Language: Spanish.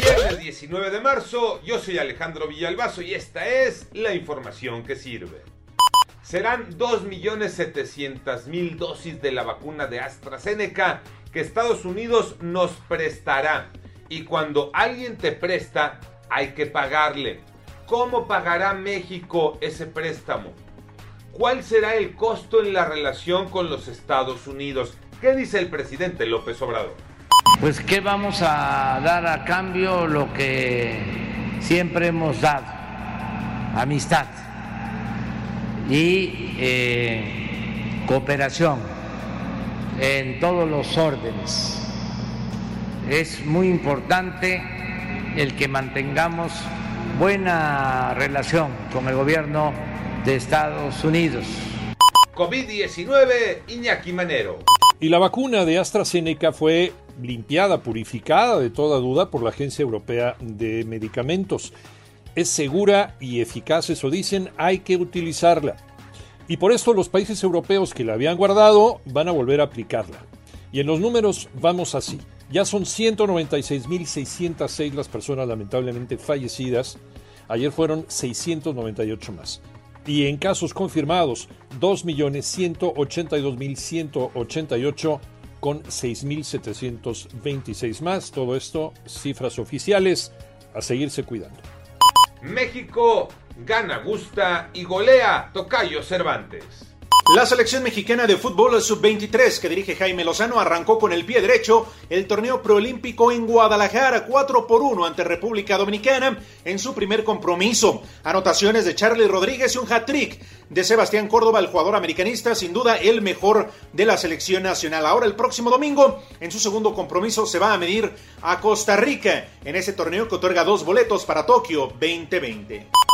Viernes 19 de marzo, yo soy Alejandro Villalbazo y esta es la información que sirve. Serán 2.700.000 dosis de la vacuna de AstraZeneca que Estados Unidos nos prestará y cuando alguien te presta, hay que pagarle. ¿Cómo pagará México ese préstamo? ¿Cuál será el costo en la relación con los Estados Unidos? ¿Qué dice el presidente López Obrador? Pues ¿qué vamos a dar a cambio lo que siempre hemos dado? Amistad y eh, cooperación en todos los órdenes es muy importante el que mantengamos buena relación con el gobierno de Estados Unidos. COVID-19, Iñaki Manero. Y la vacuna de AstraZeneca fue limpiada, purificada de toda duda por la Agencia Europea de Medicamentos. Es segura y eficaz, eso dicen, hay que utilizarla. Y por esto los países europeos que la habían guardado van a volver a aplicarla. Y en los números vamos así. Ya son 196.606 las personas lamentablemente fallecidas. Ayer fueron 698 más. Y en casos confirmados, 2.182.188 con 6.726 más. Todo esto, cifras oficiales, a seguirse cuidando. México gana, gusta y golea Tocayo Cervantes. La selección mexicana de fútbol sub-23 que dirige Jaime Lozano arrancó con el pie derecho el torneo proolímpico en Guadalajara 4 por 1 ante República Dominicana en su primer compromiso. Anotaciones de Charlie Rodríguez y un hat-trick de Sebastián Córdoba, el jugador americanista, sin duda el mejor de la selección nacional. Ahora el próximo domingo, en su segundo compromiso, se va a medir a Costa Rica en ese torneo que otorga dos boletos para Tokio 2020.